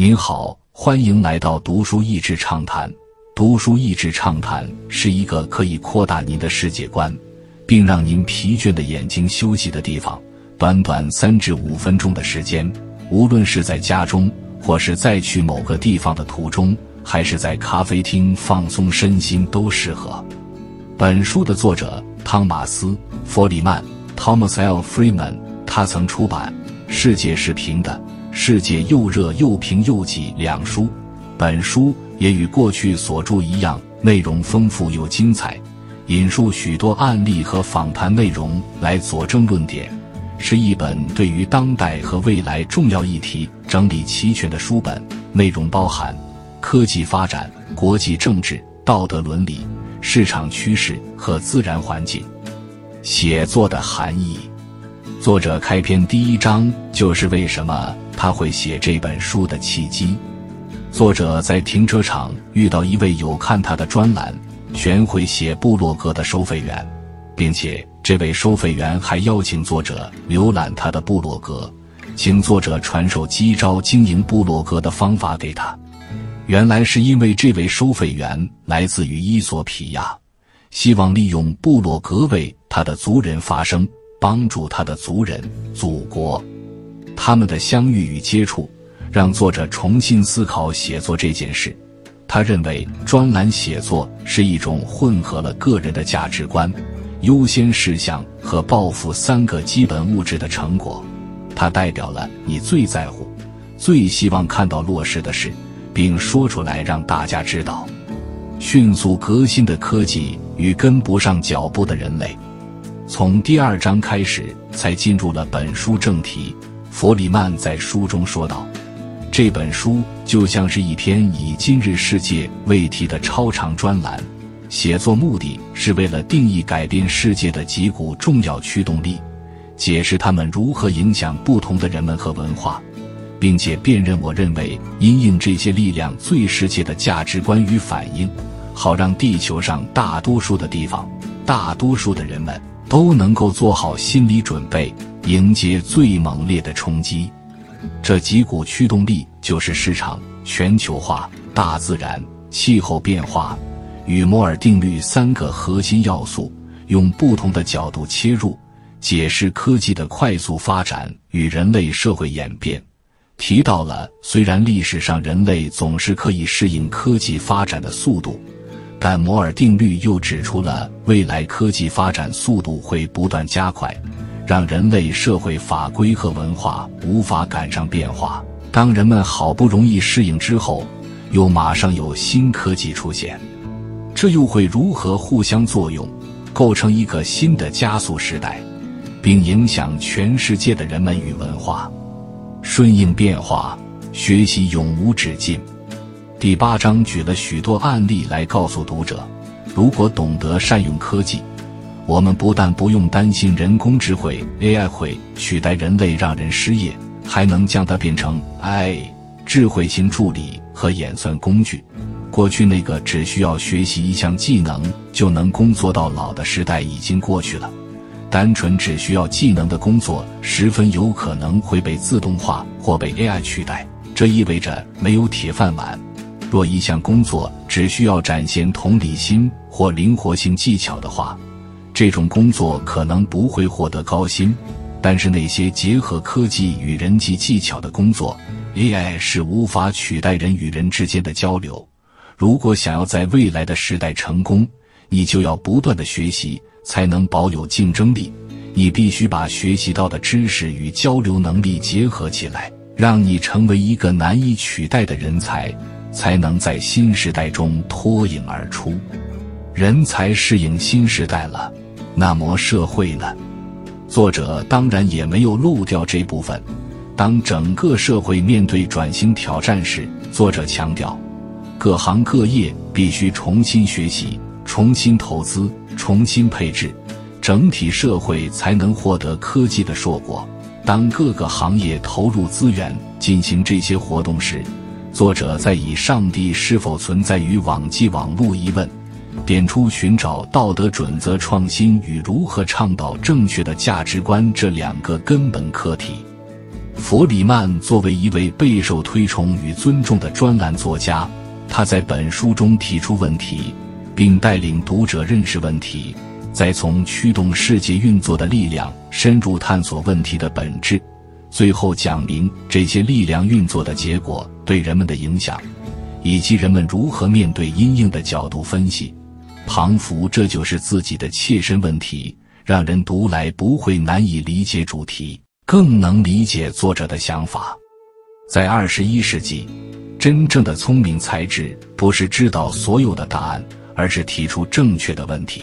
您好，欢迎来到读书益智畅谈。读书益智畅谈是一个可以扩大您的世界观，并让您疲倦的眼睛休息的地方。短短三至五分钟的时间，无论是在家中，或是在去某个地方的途中，还是在咖啡厅放松身心，都适合。本书的作者汤马斯·弗里曼 （Thomas L. Freeman），他曾出版《世界是平的》。世界又热又平又挤两书，本书也与过去所著一样，内容丰富又精彩，引述许多案例和访谈内容来佐证论点，是一本对于当代和未来重要议题整理齐全的书本。内容包含科技发展、国际政治、道德伦理、市场趋势和自然环境。写作的含义，作者开篇第一章就是为什么。他会写这本书的契机，作者在停车场遇到一位有看他的专栏、全会写部落格的收费员，并且这位收费员还邀请作者浏览他的部落格，请作者传授基招经营部落格的方法给他。原来是因为这位收费员来自于伊索比亚，希望利用部落格为他的族人发声，帮助他的族人、祖国。他们的相遇与接触，让作者重新思考写作这件事。他认为专栏写作是一种混合了个人的价值观、优先事项和抱负三个基本物质的成果。它代表了你最在乎、最希望看到落实的事，并说出来让大家知道。迅速革新的科技与跟不上脚步的人类。从第二章开始，才进入了本书正题。弗里曼在书中说道：“这本书就像是一篇以今日世界为题的超长专栏，写作目的是为了定义改变世界的几股重要驱动力，解释他们如何影响不同的人们和文化，并且辨认我认为因应这些力量最适切的价值观与反应，好让地球上大多数的地方、大多数的人们都能够做好心理准备。”迎接最猛烈的冲击，这几股驱动力就是市场、全球化、大自然、气候变化与摩尔定律三个核心要素。用不同的角度切入，解释科技的快速发展与人类社会演变。提到了，虽然历史上人类总是可以适应科技发展的速度，但摩尔定律又指出了未来科技发展速度会不断加快。让人类社会法规和文化无法赶上变化。当人们好不容易适应之后，又马上有新科技出现，这又会如何互相作用，构成一个新的加速时代，并影响全世界的人们与文化？顺应变化，学习永无止境。第八章举了许多案例来告诉读者，如果懂得善用科技。我们不但不用担心人工智慧 AI 会取代人类让人失业，还能将它变成 AI 智慧型助理和演算工具。过去那个只需要学习一项技能就能工作到老的时代已经过去了，单纯只需要技能的工作十分有可能会被自动化或被 AI 取代。这意味着没有铁饭碗。若一项工作只需要展现同理心或灵活性技巧的话，这种工作可能不会获得高薪，但是那些结合科技与人际技巧的工作，AI 是无法取代人与人之间的交流。如果想要在未来的时代成功，你就要不断的学习，才能保有竞争力。你必须把学习到的知识与交流能力结合起来，让你成为一个难以取代的人才，才能在新时代中脱颖而出。人才适应新时代了。那么社会呢？作者当然也没有漏掉这部分。当整个社会面对转型挑战时，作者强调，各行各业必须重新学习、重新投资、重新配置，整体社会才能获得科技的硕果。当各个行业投入资源进行这些活动时，作者在以“上帝是否存在于网际网络”疑问。点出寻找道德准则创新与如何倡导正确的价值观这两个根本课题。弗里曼作为一位备受推崇与尊重的专栏作家，他在本书中提出问题，并带领读者认识问题，再从驱动世界运作的力量深入探索问题的本质，最后讲明这些力量运作的结果对人们的影响，以及人们如何面对阴影的角度分析。庞福这就是自己的切身问题，让人读来不会难以理解主题。更能理解作者的想法。在二十一世纪，真正的聪明才智不是知道所有的答案，而是提出正确的问题。